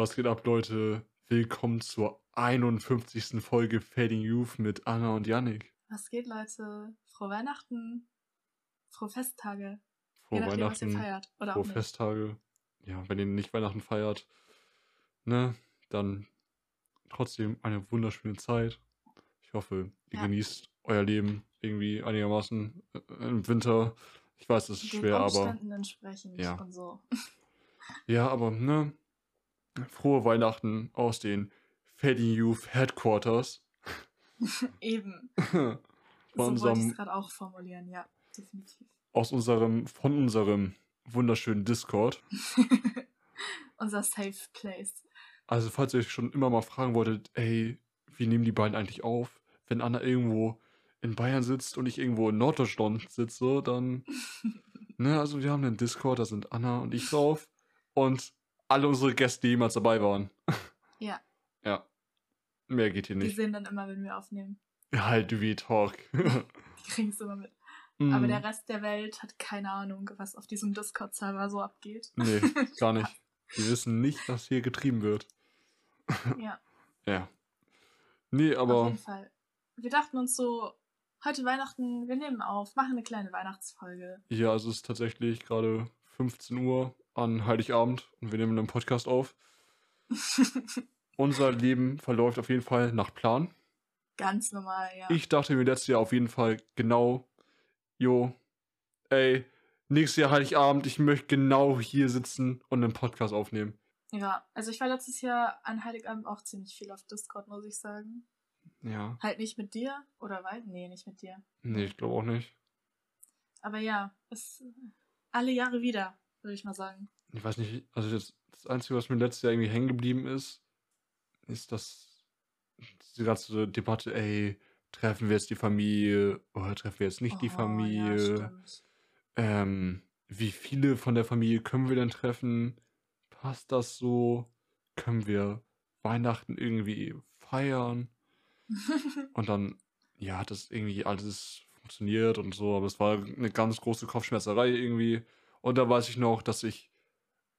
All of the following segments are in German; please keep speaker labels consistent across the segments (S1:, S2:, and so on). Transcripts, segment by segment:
S1: Was geht ab, Leute? Willkommen zur 51. Folge Fading Youth mit Anna und Yannick.
S2: Was geht, Leute? Frohe Weihnachten. Frohe Festtage.
S1: Frohe
S2: nachdem,
S1: Weihnachten,
S2: feiert. Oder
S1: frohe. Festtage. Ja, wenn ihr nicht Weihnachten feiert, ne, dann trotzdem eine wunderschöne Zeit. Ich hoffe, ihr
S2: Ja.
S1: genießt euer Leben irgendwie einigermaßen äh, im Winter. Ich weiß, es ist
S2: Den
S1: schwer, aber
S2: Umständen entsprechend
S1: Ja.
S2: und so.
S1: ja, aber ne, frohe Weihnachten aus den Fading Youth Headquarters.
S2: Eben.
S1: Von
S2: so wollte ich
S1: unserem
S2: es gerade auch formulieren, ja. Definitiv.
S1: aus unserem, von unserem wunderschönen Discord.
S2: Unser Safe Place.
S1: Also, falls ihr euch schon immer mal fragen wolltet, ey, wie nehmen die beiden eigentlich auf? Wenn Anna irgendwo in Bayern sitzt und ich irgendwo in Norddeutschland sitze, dann, ne, also wir haben einen Discord, da sind Anna und ich drauf und alle unsere Gäste, die jemals dabei waren.
S2: Ja,
S1: Ja. Mehr geht hier
S2: die
S1: nicht.
S2: sehen dann immer, wenn wir aufnehmen.
S1: Halt wie Talk.
S2: Die kriegen es immer mit.
S1: Mm,
S2: Aber der Rest der Welt hat keine Ahnung, was auf diesem Discord-Server so abgeht.
S1: Nee, gar nicht. Die wissen nicht, was hier getrieben wird.
S2: Ja,
S1: Ja. Nee,
S2: auf
S1: aber.
S2: jeden Fall. Wir dachten uns so, heute Weihnachten, wir nehmen auf, machen eine kleine Weihnachtsfolge.
S1: Ja, es ist tatsächlich gerade 15 Uhr an Heiligabend und wir nehmen einen Podcast auf. Unser Leben verläuft auf jeden Fall nach Plan.
S2: Ganz normal, ja.
S1: Ich dachte mir letztes Jahr auf jeden Fall genau, jo, ey, nächstes Jahr Heiligabend, ich möchte genau hier sitzen und einen Podcast aufnehmen.
S2: Ja, also ich war letztes Jahr an Heiligabend auch ziemlich viel auf Discord, muss ich sagen.
S1: Ja,
S2: Halt nicht mit dir, oder weil? Nee, nicht mit dir.
S1: nee, ich glaube auch nicht.
S2: Aber ja, es alle Jahre wieder, würde ich mal sagen.
S1: Ich weiß nicht, also das, das Einzige, was mir letztes Jahr irgendwie hängen geblieben ist, ist, dass diese ganze Debatte, ey, treffen wir jetzt die Familie oder treffen wir jetzt nicht die
S2: Oh, Ja,
S1: Familie?
S2: stimmt.
S1: ähm, wie viele von der Familie können wir denn treffen? Passt das so? Können wir Weihnachten irgendwie feiern? Und dann, ja, hat das irgendwie alles funktioniert und so, aber es war eine ganz große Kopfschmerzerei irgendwie. Und da weiß ich noch, dass ich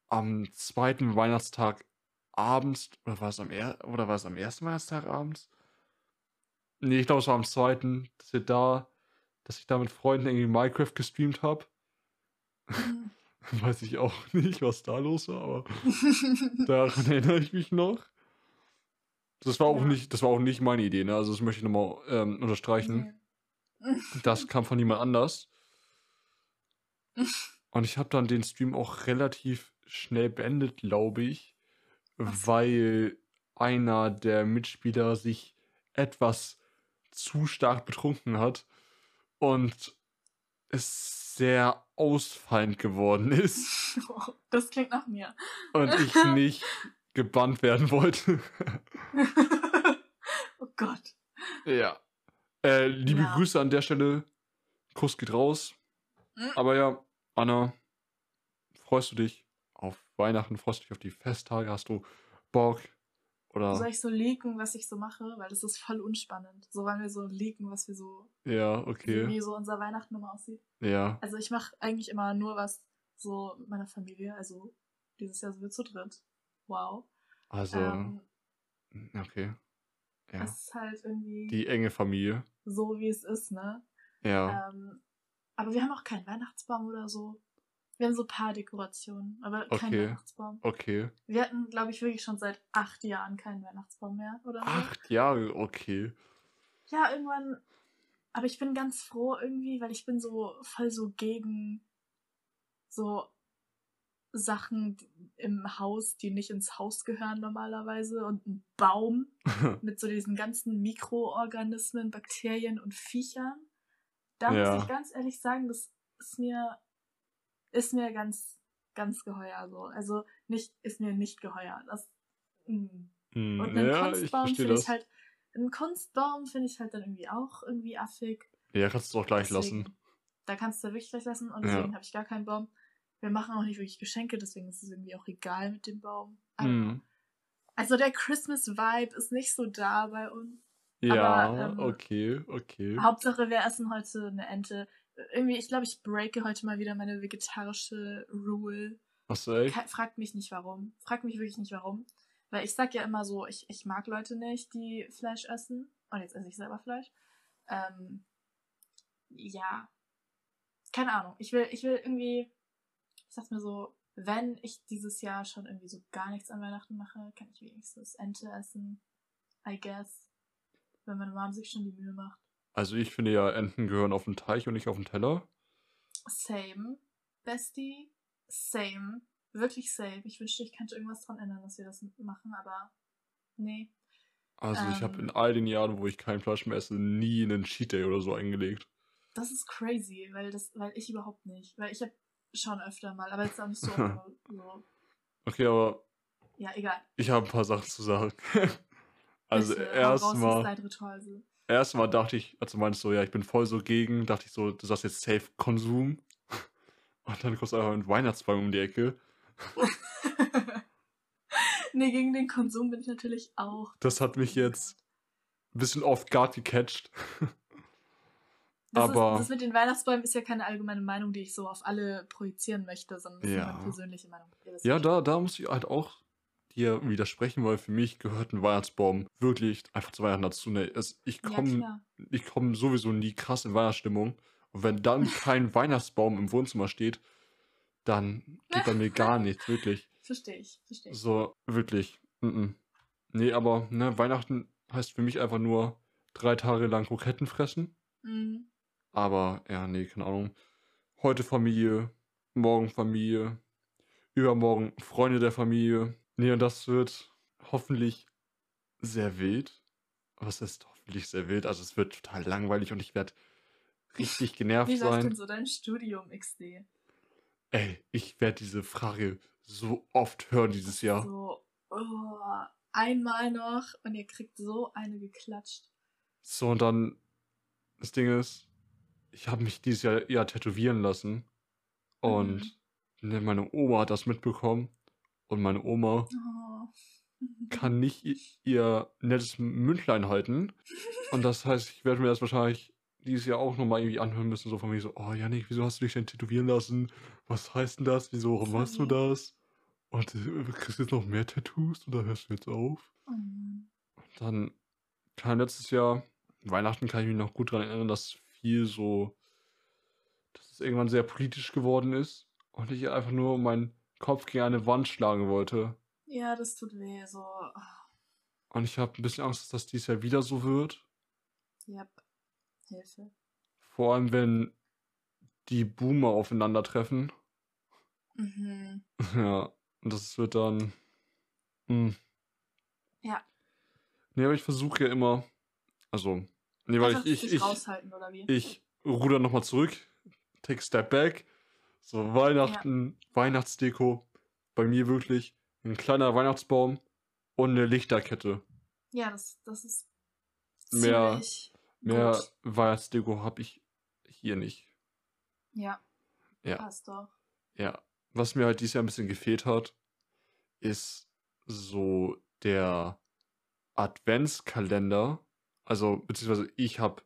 S1: am zweiten Weihnachtstag abends, oder war es am, er oder war es am ersten Weihnachtstag abends? Nee, ich glaube, es war am zweiten, dass wir da, dass ich da mit Freunden irgendwie Minecraft gestreamt habe. Weiß ich auch nicht, was da los war, aber daran erinnere ich mich noch. Das war auch
S2: Ja.
S1: nicht, das war auch nicht meine Idee, ne? Also das möchte ich nochmal ähm, unterstreichen.
S2: Nee.
S1: Das kam von jemand anders. Und ich habe dann den Stream auch relativ schnell beendet, glaube ich,
S2: so.
S1: weil einer der Mitspieler sich etwas zu stark betrunken hat und es sehr ausfallend geworden ist
S2: Das klingt nach mir.
S1: und ich nicht gebannt werden wollte.
S2: oh Gott.
S1: ja. Äh, liebe
S2: Ja.
S1: Grüße an der Stelle. Kuss geht raus.
S2: Mhm.
S1: Aber ja, Anna, freust du dich auf Weihnachten? Freust du dich auf die Festtage? Hast du Bock? Oder
S2: Soll ich so leaken, was ich so mache? Weil das ist voll unspannend. So wollen wir so leaken, was wir so,
S1: ja,
S2: wie,
S1: okay.
S2: wie so unser Weihnachten immer aussieht.
S1: Ja.
S2: Also ich mache eigentlich immer nur was so mit meiner Familie. Also dieses Jahr sind wir zu dritt. Wow.
S1: Also,
S2: Ähm,
S1: okay. Ja.
S2: Es ist halt irgendwie
S1: Die enge Familie.
S2: so, wie es ist, ne?
S1: Ja.
S2: Ähm, aber wir haben auch keinen Weihnachtsbaum oder so. Wir haben so ein paar Dekorationen, aber keinen
S1: Okay.
S2: Weihnachtsbaum.
S1: Okay.
S2: Wir hatten, glaube ich, wirklich schon seit acht Jahren keinen Weihnachtsbaum mehr, oder so.
S1: Acht Jahre, okay.
S2: Ja, irgendwann. Aber ich bin ganz froh irgendwie, weil ich bin so voll so gegen so Sachen im Haus, die nicht ins Haus gehören normalerweise. Und ein Baum mit so diesen ganzen Mikroorganismen, Bakterien und Viechern. Da
S1: Ja.
S2: muss ich ganz ehrlich sagen, das ist mir, ist mir ganz, ganz geheuer so. Also nicht, ist mir nicht geheuer. Das, mm.
S1: Hm,
S2: Und einen
S1: ja,
S2: Kunstbaum finde ich halt, einen Kunstbaum finde ich halt dann irgendwie auch irgendwie affig.
S1: ja, kannst du doch gleich
S2: Deswegen-
S1: lassen.
S2: Da kannst du wirklich gleich lassen und
S1: Ja.
S2: deswegen habe ich gar keinen Baum. Wir machen auch nicht wirklich Geschenke, deswegen ist es irgendwie auch egal mit dem Baum.
S1: Hm.
S2: Also der Christmas-Vibe ist nicht so da bei uns.
S1: Ja,
S2: Aber, ähm,
S1: okay, okay.
S2: Hauptsache, wir essen heute eine Ente. Irgendwie, ich glaube, ich breake heute mal wieder meine vegetarische Rule.
S1: Du echt?
S2: Ke- Fragt mich nicht warum. Fragt mich wirklich nicht warum. Weil ich sag ja immer so, ich, ich mag Leute nicht, die Fleisch essen. Und jetzt esse ich selber Fleisch. Ähm, ja. Keine Ahnung. Ich will, ich will irgendwie, ich sag's mir so, wenn ich dieses Jahr schon irgendwie so gar nichts an Weihnachten mache, kann ich wenigstens Ente essen. I guess. Wenn meine Mom sich schon die Mühe macht.
S1: Also ich finde ja, Enten gehören auf den Teich und nicht auf den Teller.
S2: Same. Bestie. Same. Wirklich same. Ich wünschte, ich könnte irgendwas dran ändern, dass wir das machen, aber nee.
S1: Also ich habe in
S2: Ähm.
S1: all den Jahren, wo ich kein Fleisch mehr esse, nie einen Cheat Day oder so eingelegt.
S2: Das ist crazy, weil das, weil ich überhaupt nicht. Weil ich habe schon öfter mal, aber jetzt auch nicht so, so.
S1: Okay, aber
S2: Ja, egal.
S1: ich habe ein paar Sachen zu sagen. also erstmal,
S2: so.
S1: erstmal dachte ich, als du meinst so, ja, ich bin voll so gegen, dachte ich so, du sagst jetzt Safe Konsum. Und dann kommst du einfach mit Weihnachtsbaum um die Ecke.
S2: nee, gegen den Konsum bin ich natürlich auch.
S1: Das hat mich jetzt ein bisschen off guard gecatcht.
S2: Das,
S1: aber-
S2: ist, das mit den Weihnachtsbäumen ist ja keine allgemeine Meinung, die ich so auf alle projizieren möchte, sondern das
S1: Ja.
S2: ist meine persönliche Meinung.
S1: Ja, da, da muss ich halt auch dir widersprechen, weil für mich gehört ein Weihnachtsbaum wirklich einfach zu Weihnachten dazu. Ne, es, ich
S2: Ja,
S1: komme ich komme sowieso nie krass in Weihnachtsstimmung. Und wenn dann kein Weihnachtsbaum im Wohnzimmer steht, dann geht bei mir gar nichts, wirklich.
S2: Verstehe ich, verstehe ich.
S1: So, wirklich. Mm -mm. Nee, aber ne, Weihnachten heißt für mich einfach nur drei Tage lang Kroketten fressen.
S2: Mhm.
S1: Aber ja, nee, keine Ahnung. Heute Familie, morgen Familie, übermorgen Freunde der Familie. Nee, und das wird hoffentlich sehr wild. Was ist hoffentlich sehr wild? Also es wird total langweilig und ich werde richtig genervt
S2: Wie läuft denn
S1: sein.
S2: so dein Studium XD?
S1: Ey, ich werde diese Frage so oft hören dieses Jahr.
S2: So, oh, einmal noch und ihr kriegt so eine geklatscht.
S1: So, und dann, das Ding ist, ich habe mich dieses Jahr ja tätowieren lassen. Und ne, meine Oma hat das mitbekommen. Und meine Oma
S2: Oh.
S1: kann nicht ihr nettes Mündlein halten. Und das heißt, ich werde mir das wahrscheinlich dieses Jahr auch nochmal irgendwie anhören müssen. So von mir so, oh Janik, wieso hast du dich denn tätowieren lassen? Was heißt denn das? Wieso, warum machst du das? Und äh, kriegst du jetzt noch mehr Tattoos oder hörst du jetzt auf?
S2: Mann.
S1: Und dann kam letztes Jahr, Weihnachten kann ich mich noch gut daran erinnern, dass viel so, dass es irgendwann sehr politisch geworden ist und ich einfach nur meinen Kopf gegen eine Wand schlagen wollte.
S2: Ja, das tut weh. So,
S1: Und ich habe ein bisschen Angst, dass das dieses Jahr wieder so wird.
S2: yep. Hilfe.
S1: Vor allem, wenn die Boomer aufeinandertreffen.
S2: Mhm.
S1: Ja, und das wird dann. Hm.
S2: Ja.
S1: Nee, aber ich versuche ja immer. Also. Nee, weil
S2: Einfach
S1: ich, ich, ich,
S2: wie?
S1: ich ruder nochmal zurück, take a step back. So Weihnachten, Weihnachtsdeko. Bei mir wirklich ein kleiner Weihnachtsbaum und eine Lichterkette.
S2: ja, das, das ist
S1: Mehr- Mehr
S2: gut.
S1: Weihnachtsdeko habe ich hier nicht.
S2: Ja,
S1: Ja.
S2: passt doch.
S1: Ja. Was mir halt dieses Jahr ein bisschen gefehlt hat, ist so der Adventskalender. Also, beziehungsweise ich habe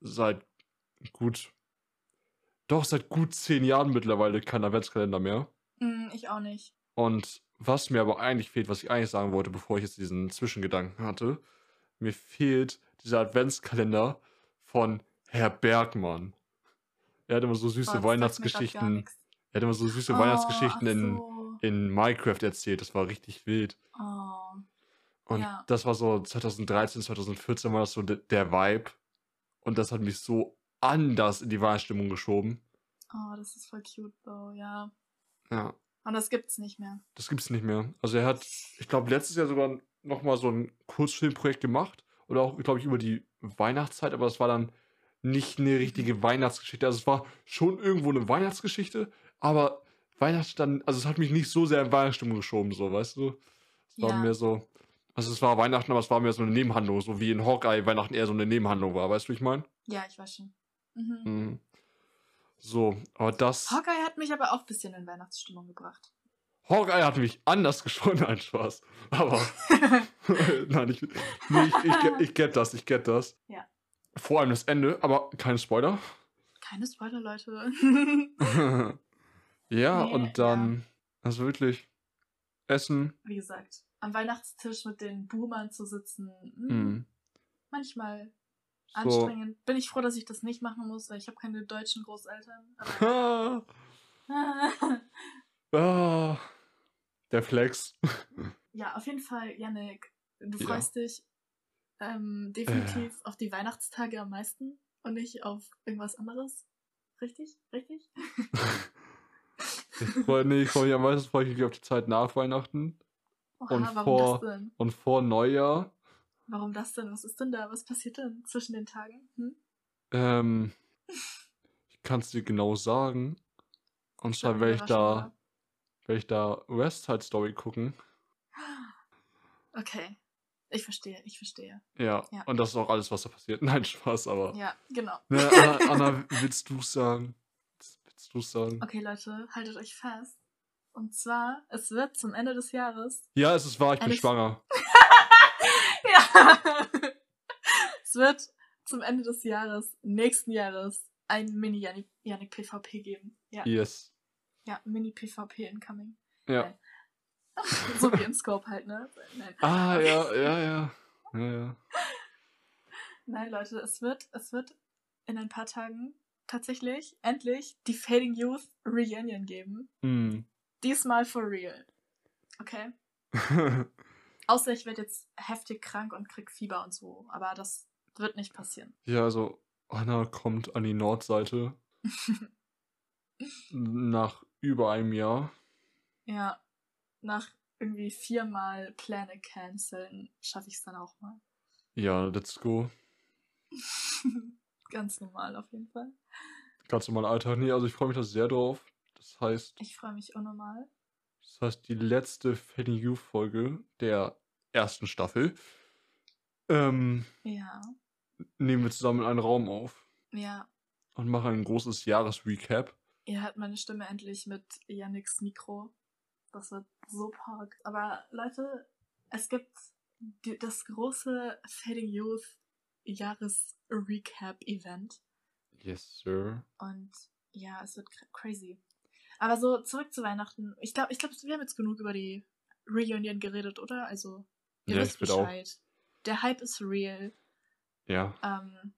S1: seit gut, doch seit gut zehn Jahren mittlerweile keinen Adventskalender mehr.
S2: Mm, ich auch nicht.
S1: Und was mir aber eigentlich fehlt, was ich eigentlich sagen wollte, bevor ich jetzt diesen Zwischengedanken hatte, mir fehlt dieser Adventskalender von Herr Bergmann. Er hat immer so süße
S2: gar
S1: Weihnachtsgeschichten. Er hat immer so süße
S2: Oh,
S1: Weihnachtsgeschichten
S2: ach
S1: in,
S2: so.
S1: in Minecraft erzählt. Das war richtig wild.
S2: Oh.
S1: Und
S2: Ja.
S1: das war so 2013, 2014 war das so de der Vibe. Und das hat mich so anders in die Weihnachtsstimmung geschoben.
S2: oh, das ist voll cute, though, ja.
S1: Ja,
S2: Und das gibt's nicht mehr.
S1: das gibt's nicht mehr. Also er hat, ich glaube, letztes Jahr sogar nochmal so ein Kurzfilmprojekt gemacht. Oder auch, glaube ich, über die Weihnachtszeit. Aber das war dann nicht eine richtige Weihnachtsgeschichte. Also es war schon irgendwo eine Weihnachtsgeschichte. Aber Weihnachten dann, also es hat mich nicht so sehr in Weihnachtsstimmung geschoben, so, weißt du? Es war
S2: Ja.
S1: mehr so, also es war Weihnachten, aber es war mehr so eine Nebenhandlung. So wie in Hawkeye Weihnachten eher so eine Nebenhandlung war. Weißt du, wie ich meine?
S2: Ja, ich weiß schon. Mhm.
S1: Mhm. So, aber das.
S2: Hawkeye hat mich aber auch ein bisschen in Weihnachtsstimmung gebracht.
S1: Hawkeye hat mich anders geschoren, nein, Spaß. Aber, nein, ich, nee, ich, ich, ich get das, ich get das.
S2: Ja.
S1: Vor allem das Ende, aber keine Spoiler.
S2: Keine Spoiler, Leute.
S1: ja,
S2: Nee,
S1: und dann, also wirklich, Essen,
S2: Wie gesagt, am Weihnachtstisch mit den Boomern zu sitzen. Hm,
S1: Mhm.
S2: Manchmal
S1: So.
S2: anstrengend. Bin ich froh, dass ich das nicht machen muss, weil ich habe keine deutschen Großeltern. Aber
S1: Ah, ah, der Flex.
S2: ja, auf jeden Fall, Yannick, du
S1: Ja.
S2: freust dich ähm, definitiv auf die Weihnachtstage am meisten und nicht auf irgendwas anderes. Richtig? Richtig?
S1: Ich freue nee, freu mich am meisten freu ich mich auf die Zeit nach Weihnachten
S2: Oha,
S1: Und vor- und vor Neujahr.
S2: Warum das denn? Was ist denn da? Was passiert denn zwischen den Tagen? Hm?
S1: Ähm, ich kann es dir genau sagen. Und zwar werde ich da, werde ich da West Side Story gucken.
S2: Okay. Ich verstehe, ich verstehe.
S1: Ja,
S2: Ja.
S1: und das ist auch alles, was da passiert. Nein, Spaß, aber.
S2: Ja, genau.
S1: Ne, Anna, Anna, willst du sagen? Willst du sagen?
S2: Okay, Leute, haltet euch fest. Und zwar, es wird zum Ende des Jahres.
S1: Ja, es ist wahr, ich bin schwanger.
S2: Es wird zum Ende des Jahres, nächsten Jahres, ein Mini-Yannick PvP geben. Ja,
S1: Yes.
S2: ja Mini-PvP incoming.
S1: Ja.
S2: so wie in Scope halt, ne? Nein.
S1: Ah, ja, ja, ja. Ja, ja.
S2: Nein, Leute, es wird, es wird in ein paar Tagen tatsächlich endlich die Fading Youth Reunion geben.
S1: Hm.
S2: Diesmal for real. Okay? Außer ich werde jetzt heftig krank und krieg Fieber und so. Aber das wird nicht passieren.
S1: ja, also Anna kommt an die Nordseite nach über einem Jahr.
S2: ja, nach irgendwie viermal Pläne canceln, schaffe ich es dann auch mal.
S1: Ja, let's go.
S2: Ganz normal auf jeden Fall.
S1: Ganz normaler Alltag. Nee, also ich freue mich da sehr drauf. Das heißt,
S2: Ich freue mich unnormal.
S1: Das heißt, die letzte Fanny You Folge der ersten Staffel ähm,
S2: Ja,
S1: nehmen wir zusammen in einen Raum auf
S2: ja.
S1: und machen ein großes Jahresrecap.
S2: Ihr hört meine Stimme endlich mit Yannicks Mikro. Das wird so park. Aber Leute, es gibt die, das große Fading Youth Jahres-Recap-Event.
S1: Yes, sir.
S2: Und ja, es wird cra- crazy. Aber so, zurück zu Weihnachten. Ich glaube, ich glaub, wir haben jetzt genug über die Reunion geredet, oder? Also, ihr
S1: Ja,
S2: wisst
S1: ich bin auch.
S2: Bescheid. Der Hype ist real.
S1: Ja,
S2: Ähm,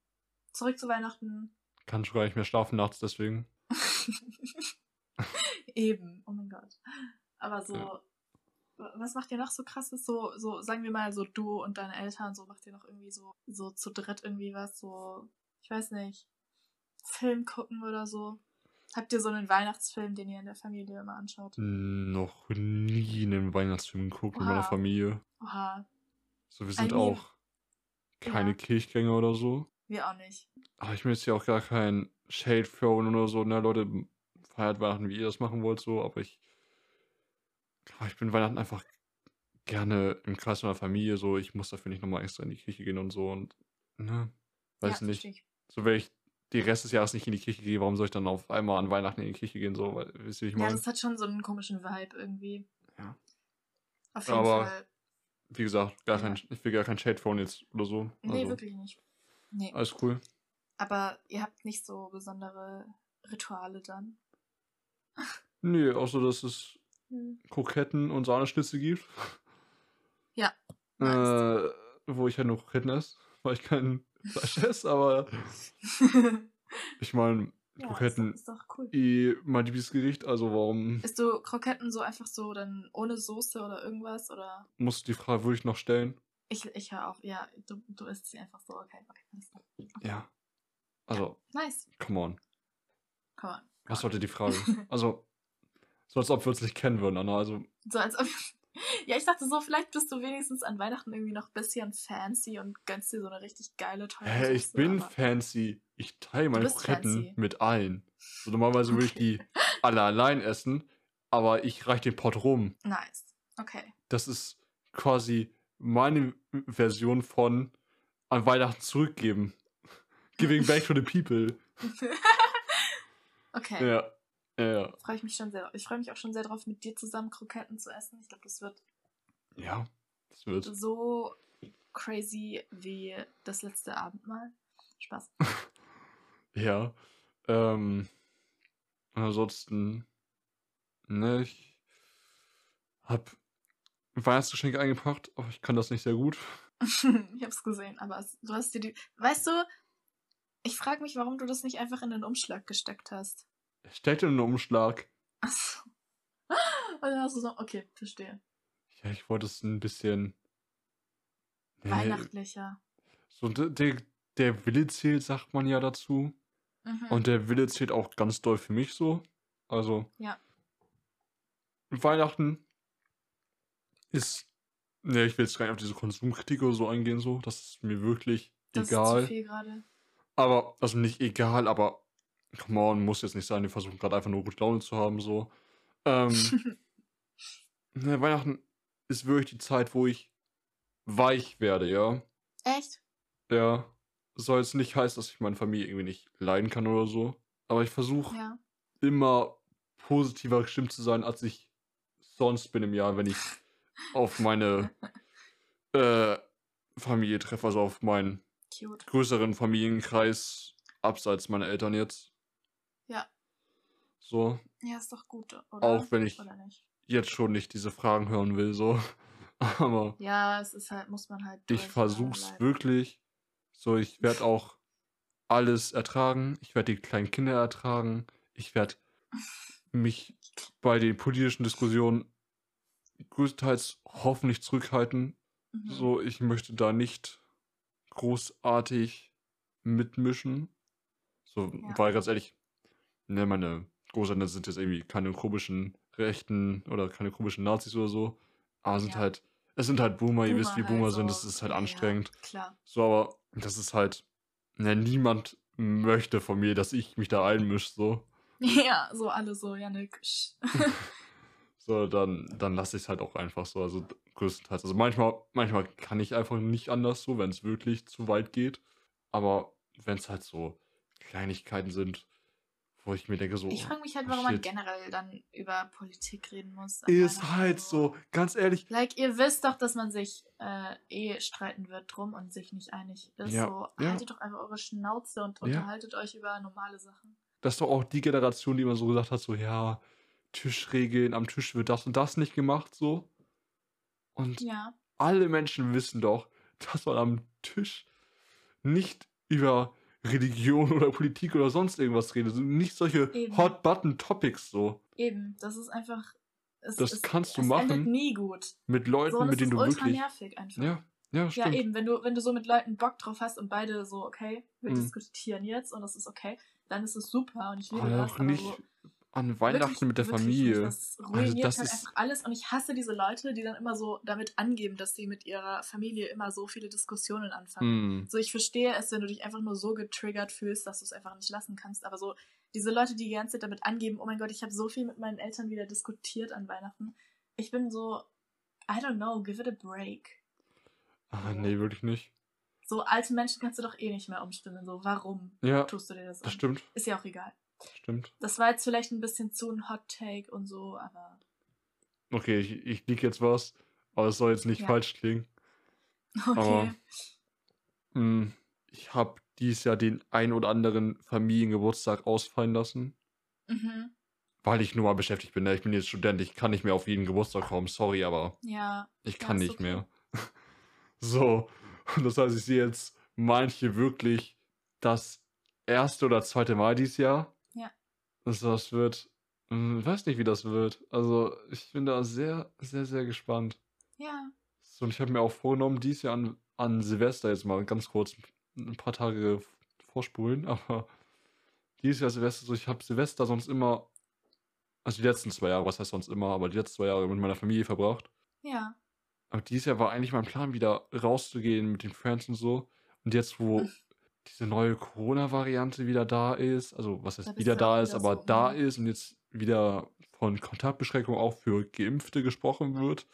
S2: zurück zu Weihnachten.
S1: kann schon gar nicht mehr schlafen nachts, deswegen.
S2: Eben, oh mein Gott. Aber so,
S1: Ja.
S2: wa- was macht ihr noch so krasses? So, so, sagen wir mal, so du und deine Eltern, so macht ihr noch irgendwie so, so zu dritt irgendwie was, so, ich weiß nicht, Film gucken oder so? Habt ihr so einen Weihnachtsfilm, den ihr in der Familie immer anschaut?
S1: Noch nie einen Weihnachtsfilm geguckt mit meiner. Familie.
S2: Oha,
S1: So, wir sind
S2: mean,
S1: auch keine
S2: ja.
S1: Kirchgänger oder so.
S2: wir auch nicht.
S1: Aber ich jetzt hier auch gar kein Shade throwen oder so. Ne, Leute, feiert Weihnachten, wie ihr das machen wollt, so. Aber ich, ich bin Weihnachten einfach gerne im Kreis meiner Familie, so. Ich muss dafür nicht nochmal extra in die Kirche gehen und so. Und, ne, weiß
S2: ja,
S1: nicht. So, wenn ich die Rest des Jahres nicht in die Kirche gehe, warum soll ich dann auf einmal an Weihnachten in die Kirche gehen, so? Weil, wisst ihr, ich
S2: Ja,
S1: meine?
S2: das hat schon so einen komischen Vibe irgendwie.
S1: Ja.
S2: Auf jeden
S1: Aber-
S2: Fall.
S1: Wie gesagt, gar
S2: Ja.
S1: kein, ich will gar kein Shade throwen jetzt oder so.
S2: Nee,
S1: Also,
S2: wirklich nicht. Nee.
S1: Alles cool.
S2: Aber ihr habt nicht so besondere Rituale dann.
S1: Nee, außer dass es
S2: Hm.
S1: Kroketten und Sahneschnitzel gibt.
S2: Ja,
S1: Äh, wo ich halt nur Kroketten esse, weil ich kein Fleisch aber ich meine,
S2: ja,
S1: Kroketten
S2: ist, doch, ist doch cool.
S1: eh mein Lieblingsgericht, also warum
S2: Isst du Kroketten so einfach so dann ohne Soße oder irgendwas? Oder
S1: musst du die Frage wirklich noch stellen?
S2: ich, ich höre auf. Ja, du, du isst sie einfach so. Okay, okay.
S1: Ja. Also,
S2: Nice.
S1: come on.
S2: Come on.
S1: Was sollte die Frage? Also, so als ob wir uns nicht kennen würden, Anna. Also.
S2: So als ob. Ja, ich dachte so, vielleicht bist du wenigstens an Weihnachten irgendwie noch ein bisschen fancy und gönnst dir so eine richtig geile, teure
S1: hä, ich
S2: Soße,
S1: bin
S2: aber-
S1: fancy. Ich teile meine Kroketten
S2: fancy.
S1: mit allen. So, normalerweise würde ich die alle allein essen, aber ich reiche den Pot rum.
S2: Nice. Okay.
S1: Das ist quasi meine Version von an Weihnachten zurückgeben. Giving back to the people.
S2: okay.
S1: Ja. Ja.
S2: Freue ich mich schon sehr. Ich freue mich auch schon sehr drauf, mit dir zusammen Kroketten zu essen. Ich glaube, das wird
S1: Ja, das wird.
S2: so crazy wie das letzte Abendmahl. Spaß.
S1: Ja. Ähm, ansonsten, ne, ich hab Weihnachtsgeschenke eingebracht, aber ich kann das nicht sehr gut.
S2: ich hab's gesehen, aber es, du hast dir die. Weißt du, ich frage mich, warum du das nicht einfach in den Umschlag gesteckt hast.
S1: Ich steckte in den Umschlag.
S2: Achso. Und dann hast du so, okay, verstehe.
S1: Ja, ich wollte es ein bisschen. Nee,
S2: Weihnachtlicher.
S1: so der, der Wille zählt, sagt man ja dazu.
S2: Mhm.
S1: Und der Wille zählt auch ganz doll für mich so. Also,
S2: ja.
S1: Weihnachten ist. Ne, ich will jetzt gar nicht auf diese Konsumkritik oder so eingehen, so. Das ist mir wirklich
S2: Das ist
S1: egal.
S2: zu viel gerade.
S1: Aber, also nicht egal, aber come on, muss jetzt nicht sein. Wir versuchen gerade einfach nur gute Laune zu haben, so. Ähm, ne, Weihnachten ist wirklich die Zeit, wo ich weich werde, ja.
S2: Echt?
S1: Ja. Soll jetzt nicht heißen, dass ich meine Familie irgendwie nicht leiden kann oder so. Aber ich versuche
S2: Ja.
S1: immer positiver gestimmt zu sein, als ich sonst bin im Jahr, wenn ich auf meine äh, Familie treffe, also auf meinen
S2: Cute.
S1: größeren Familienkreis, abseits meiner Eltern jetzt.
S2: Ja.
S1: So,
S2: Ja, ist doch gut, oder?
S1: auch wenn ich jetzt schon nicht diese Fragen hören will, so. Aber
S2: Ja, es ist halt, muss man halt.
S1: ich versuch's wirklich. So, ich werde auch alles ertragen. Ich werde die kleinen Kinder ertragen. Ich werde mich bei den politischen Diskussionen größtenteils hoffentlich zurückhalten.
S2: Mhm.
S1: So, ich möchte da nicht großartig mitmischen. So,
S2: Ja.
S1: weil ganz ehrlich, ne, meine Großeltern sind jetzt irgendwie keine komischen Rechten oder keine komischen Nazis oder so. Aber sind
S2: Ja.
S1: halt, es sind halt Boomer, ihr wisst, wie
S2: Boomer
S1: Boomer
S2: halt
S1: sind, das ist halt
S2: Ja,
S1: anstrengend.
S2: Klar.
S1: So, aber das ist halt, ne, niemand möchte von mir, dass ich mich da einmische, so.
S2: Ja, so alle so, Janik.
S1: So, dann, dann lasse ich es halt auch einfach so. Also größtenteils. Also manchmal, manchmal kann ich einfach nicht anders so, wenn es wirklich zu weit geht. Aber wenn es halt so Kleinigkeiten sind, wo ich mir denke, so.
S2: Ich frage mich halt,
S1: oh,
S2: warum man generell dann über Politik reden muss.
S1: Ist halt so, ganz ehrlich.
S2: Like, ihr wisst doch, dass man sich äh, eh streiten wird drum und sich nicht einig ist.
S1: Ja,
S2: so,
S1: ja.
S2: haltet doch einfach eure Schnauze und
S1: Ja.
S2: unterhaltet euch über normale Sachen.
S1: Das ist doch auch die Generation, die immer so gesagt hat, so, ja, Tischregeln, am Tisch wird das und das nicht gemacht, so. Und
S2: Ja.
S1: alle Menschen wissen doch, dass man am Tisch nicht über Religion oder Politik oder sonst irgendwas redet. Also Nicht solche. Hot-Button-Topics so.
S2: Eben, das ist einfach. Es,
S1: Das
S2: es,
S1: kannst du
S2: es endet
S1: machen
S2: nie gut.
S1: Mit Leuten,
S2: So,
S1: mit denen
S2: ist
S1: du wirklich.
S2: nervig einfach.
S1: Ja, ja,
S2: Ja,
S1: stimmt.
S2: eben, wenn du, wenn du so mit Leuten Bock drauf hast und beide so, okay, wir
S1: Mhm.
S2: diskutieren jetzt und das ist okay, dann ist es super und ich liebe
S1: Aber
S2: das.
S1: auch
S2: aber
S1: nicht
S2: so,
S1: an Weihnachten
S2: wirklich,
S1: mit der Familie.
S2: Das ruiniert
S1: das
S2: halt
S1: ist-
S2: einfach alles und ich hasse diese Leute, die dann immer so damit angeben, dass sie mit ihrer Familie immer so viele Diskussionen anfangen.
S1: Hm.
S2: So, ich verstehe es, wenn du dich einfach nur so getriggert fühlst, dass du es einfach nicht lassen kannst. Aber so, diese Leute, die die ganze Zeit damit angeben, oh mein Gott, ich habe so viel mit meinen Eltern wieder diskutiert an Weihnachten. Ich bin so, I don't know, give it a break.
S1: Ah, nee, wirklich nicht.
S2: So, alte Menschen kannst du doch eh nicht mehr umstimmen. So, warum
S1: Ja,
S2: tust du dir das
S1: das
S2: an?
S1: stimmt.
S2: Ist ja auch egal.
S1: Stimmt.
S2: Das war jetzt vielleicht ein bisschen zu ein Hot Take und so, aber
S1: Okay, ich, ich lieg jetzt was, aber es soll jetzt nicht
S2: Ja.
S1: falsch klingen.
S2: okay.
S1: Hm, ich habe dieses Jahr den ein oder anderen Familiengeburtstag ausfallen lassen,
S2: Mhm.
S1: weil ich nur mal beschäftigt bin. ne? Ich bin jetzt Student, ich kann nicht mehr auf jeden Geburtstag kommen. Sorry, aber
S2: Ja,
S1: ich kann nicht
S2: okay.
S1: mehr. So, und das heißt, ich sehe jetzt manche wirklich das erste oder zweite Mal dieses Jahr. Also das wird, hm, ich weiß nicht, wie das wird. Also ich bin da sehr, sehr, sehr gespannt.
S2: ja.
S1: So, und ich habe mir auch vorgenommen, dieses Jahr an, an Silvester jetzt mal ganz kurz ein paar Tage vorspulen, aber dieses Jahr Silvester, so ich habe Silvester sonst immer, also die letzten zwei Jahre, was heißt sonst immer, aber die letzten zwei Jahre mit meiner Familie verbracht.
S2: Ja.
S1: Aber dieses Jahr war eigentlich mein Plan, wieder rauszugehen mit den Friends und so. Und jetzt, wo. diese neue Corona-Variante wieder da ist, also was heißt
S2: bist
S1: wieder da ist, aber
S2: so,
S1: da
S2: hm.
S1: ist und jetzt wieder von Kontaktbeschränkungen auch für Geimpfte gesprochen wird,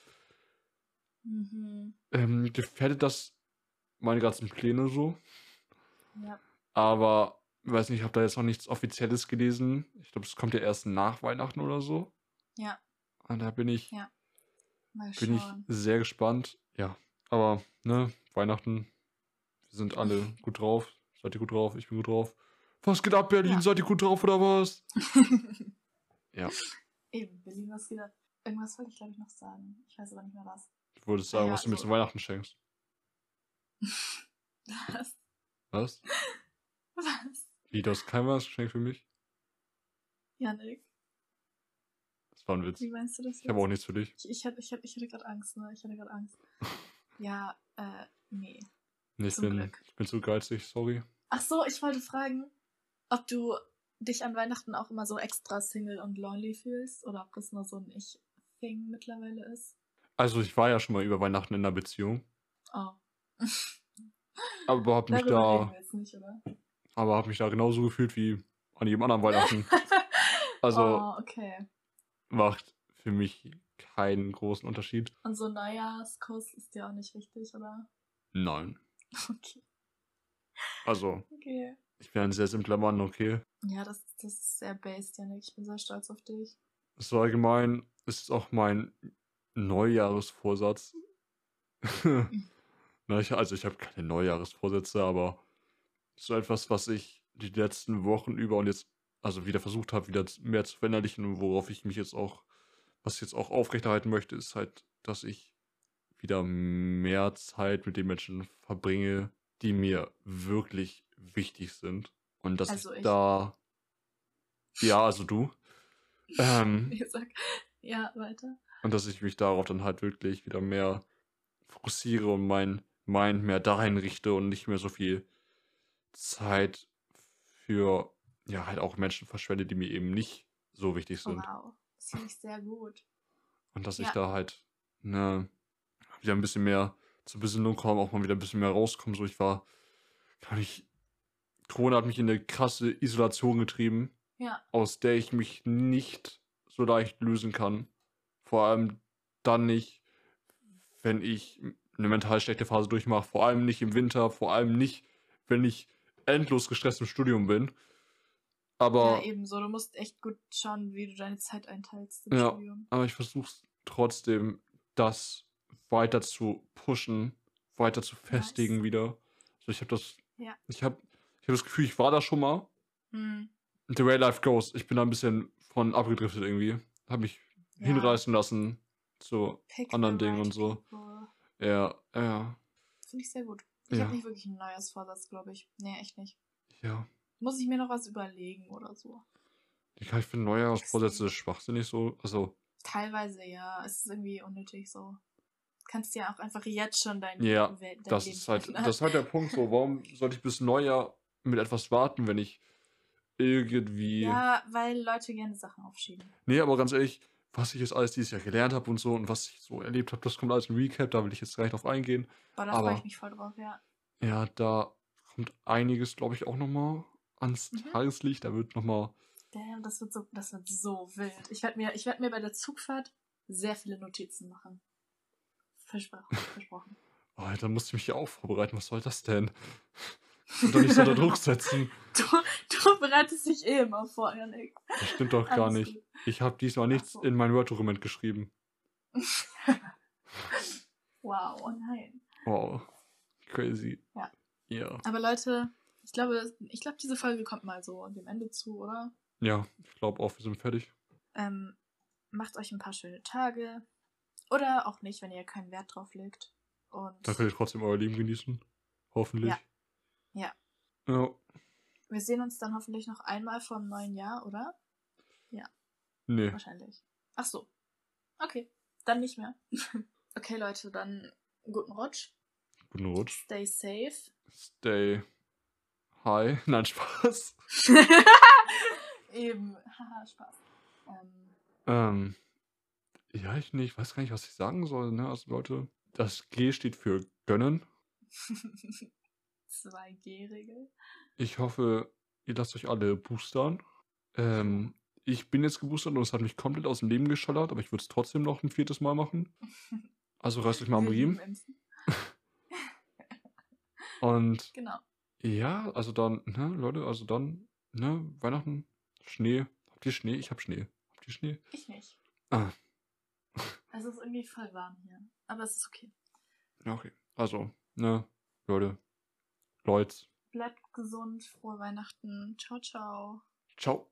S2: Mhm.
S1: ähm, gefährdet das meine ganzen Pläne so.
S2: Ja.
S1: Aber, weiß nicht, ich habe da jetzt noch nichts Offizielles gelesen. Ich glaube, es kommt ja erst nach Weihnachten oder so.
S2: Ja.
S1: Und da bin ich,
S2: Ja.
S1: Bin ich sehr gespannt. Ja, aber, ne, Weihnachten, wir sind alle gut drauf. Seid ihr gut drauf? Ich bin gut drauf. Was geht ab, Berlin?
S2: Ja.
S1: Seid ihr gut drauf oder was? Ja.
S2: Eben, Berlin, was geht ab? Irgendwas wollte ich, glaube ich, noch sagen. Ich weiß aber nicht mehr was.
S1: Du wolltest sagen,
S2: Ja,
S1: was du mir
S2: so-
S1: zu Weihnachten schenkst.
S2: Was?
S1: Was?
S2: Was?
S1: Wie, du hast kein Weihnachtsgeschenk für mich?
S2: Janik,
S1: Das war ein Witz.
S2: wie meinst du das
S1: Ich habe auch nichts für dich.
S2: Ich, ich, hatte, ich, hatte, ich hatte gerade Angst, ne? Ich hatte gerade Angst. Ja, äh, nee.
S1: Nee, ich bin, ich bin zu geizig, sorry.
S2: Ach so, ich wollte fragen, ob du dich an Weihnachten auch immer so extra single und lonely fühlst oder ob das nur so ein Ich-Thing mittlerweile ist.
S1: Also ich war ja schon mal über Weihnachten in einer Beziehung,
S2: Oh.
S1: aber habe mich
S2: Darüber
S1: da,
S2: nicht,
S1: aber habe mich da genauso gefühlt wie an jedem anderen Weihnachten. Also
S2: oh, okay.
S1: macht für mich keinen großen Unterschied.
S2: Und so Neujahrskuss ist dir auch nicht wichtig, oder?
S1: Nein.
S2: Okay.
S1: Also
S2: Okay.
S1: ich wäre ein sehr simpler Mann, okay.
S2: Ja, das, das ist sehr based, Janik. Ich bin sehr stolz auf dich.
S1: So allgemein ist es auch mein Neujahresvorsatz. Na, ich, also ich habe keine Neujahresvorsätze, aber so etwas, was ich die letzten Wochen über und jetzt also wieder versucht habe, wieder mehr zu verinnerlichen und worauf ich mich jetzt auch, was ich jetzt auch aufrechterhalten möchte, ist halt, dass ich wieder mehr Zeit mit den Menschen verbringe, die mir wirklich wichtig sind. Und dass
S2: Also
S1: ich
S2: ich.
S1: da, ja, also du, ähm,
S2: Ich sag, ja, weiter.
S1: und dass ich mich darauf dann halt wirklich wieder mehr fokussiere und mein Mind mehr dahin richte und nicht mehr so viel Zeit für, ja, halt auch Menschen verschwende, die mir eben nicht so wichtig sind.
S2: wow. Das finde ich sehr gut.
S1: Und dass ich
S2: Ja.
S1: da halt, ne, wieder ein bisschen mehr zur Besinnung komme, auch mal wieder ein bisschen mehr rauskomme. So, ich war, kann ich, Corona hat mich in eine krasse Isolation getrieben,
S2: Ja,
S1: aus der ich mich nicht so leicht lösen kann. Vor allem dann nicht, wenn ich eine mental schlechte Phase durchmache. Vor allem nicht im Winter, vor allem nicht, wenn ich endlos gestresst im Studium bin. Aber,
S2: ja, ebenso. Du musst echt gut schauen, wie du deine Zeit einteilst im
S1: Ja.
S2: Studium.
S1: aber ich versuche trotzdem, das weiter zu pushen, weiter zu festigen
S2: Nice.
S1: wieder. Also ich habe das,
S2: Ja.
S1: ich habe ich hab das Gefühl, ich war da schon mal.
S2: Hm.
S1: The way life goes. Ich bin da ein bisschen von abgedriftet irgendwie. Habe mich
S2: Ja.
S1: hinreißen lassen zu
S2: Pick
S1: anderen Dingen und so.
S2: people.
S1: Ja, ja,
S2: Finde ich sehr gut. Ich
S1: Ja.
S2: habe nicht wirklich einen Neujahrsvorsatz, glaube ich. Nee, echt nicht.
S1: ja.
S2: Muss ich mir noch was überlegen oder so.
S1: Ich ich finde Neujahrsvorsätze schwachsinnig so. Also,
S2: Teilweise ja. Es ist irgendwie unnötig so. Du kannst ja auch einfach jetzt schon dein,
S1: Ja,
S2: Wel- dein
S1: das
S2: Leben
S1: ist halt, das ist halt der Punkt so. Warum sollte ich bis Neujahr mit etwas warten, wenn ich irgendwie.
S2: Ja, weil Leute gerne Sachen aufschieben.
S1: Nee, aber ganz ehrlich, was ich jetzt alles dieses Jahr gelernt habe und so und was ich so erlebt habe, das kommt alles im Recap, da will ich jetzt gleich drauf eingehen.
S2: Boah, da
S1: Aber-
S2: freue ich mich voll drauf, ja.
S1: Ja, da kommt einiges, glaube ich, auch nochmal ans
S2: Mhm.
S1: Tageslicht. Da wird nochmal.
S2: Damn, das wird so, das wird so wild. Ich werde mir, ich werd mir bei der Zugfahrt sehr viele Notizen machen. Versprochen. Versprochen.
S1: Oh, da musste ich mich ja auch vorbereiten. Was soll das denn? Und doch nicht so unter Druck setzen.
S2: Du, du bereitest dich eh immer vor, Janik.
S1: Das stimmt doch gar
S2: Alles
S1: nicht.
S2: gut.
S1: Ich habe diesmal nichts
S2: so.
S1: in mein Word-Dokument geschrieben.
S2: Wow, oh nein.
S1: Wow. Crazy.
S2: Ja.
S1: Ja.
S2: Aber Leute, ich glaube, ich glaube, diese Folge kommt mal so dem Ende zu, oder?
S1: Ja, ich glaube auch, wir sind fertig.
S2: Ähm, macht euch ein paar schöne Tage. Oder auch nicht, wenn ihr keinen Wert drauf legt. Und
S1: Da könnt ihr trotzdem euer Leben genießen. Hoffentlich.
S2: Ja. Ja.
S1: Ja.
S2: wir sehen uns dann hoffentlich noch einmal vor dem neuen Jahr, oder?
S1: Nee.
S2: Wahrscheinlich. Ach so. Okay, dann nicht mehr. okay, Leute, dann guten Rutsch.
S1: Guten Rutsch.
S2: Stay safe.
S1: Stay high. Nein, Spaß.
S2: Eben. Haha, Spaß. Ähm,
S1: Ähm, ja, ich, nee, ich weiß gar nicht, was ich sagen soll. Ne? Also Leute, das G steht für gönnen.
S2: 2G-Regel.
S1: Ich hoffe, ihr lasst euch alle boostern. Ähm, ich bin jetzt geboostert und es hat mich komplett aus dem Leben geschallert, aber ich würde es trotzdem noch ein viertes Mal machen. Also reißt euch mal am Riemen. Und
S2: Genau.
S1: ja, also dann, ne, Leute, also dann, ne, Weihnachten, Schnee. Habt ihr Schnee? Ich hab Schnee. Habt ihr Schnee?
S2: Ich nicht.
S1: Ah,
S2: Es ist irgendwie voll warm hier. Aber es ist okay.
S1: okay. Also, ne, Leute, Leute,
S2: Bleibt gesund. Frohe Weihnachten. Ciao, ciao.
S1: ciao.